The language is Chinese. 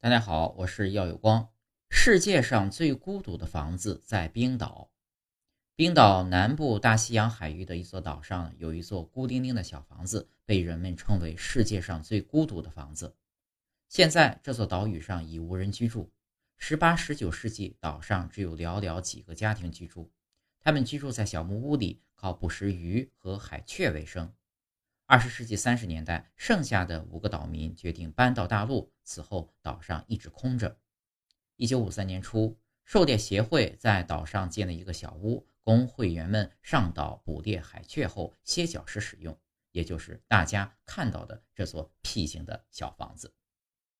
大家好，我是耀有光。世界上最孤独的房子在冰岛。冰岛南部大西洋海域的一座岛上，有一座孤零零的小房子，被人们称为世界上最孤独的房子。现在这座岛屿上已无人居住。十八、十九世纪，岛上只有寥寥几个家庭居住，他们居住在小木屋里，靠捕食鱼和海雀为生。二十世纪三十年代，剩下的五个岛民决定搬到大陆。此后，岛上一直空着。一九五三年初，狩猎协会在岛上建了一个小屋，供会员们上岛捕猎海雀后歇脚时使用，也就是大家看到的这座僻静的小房子。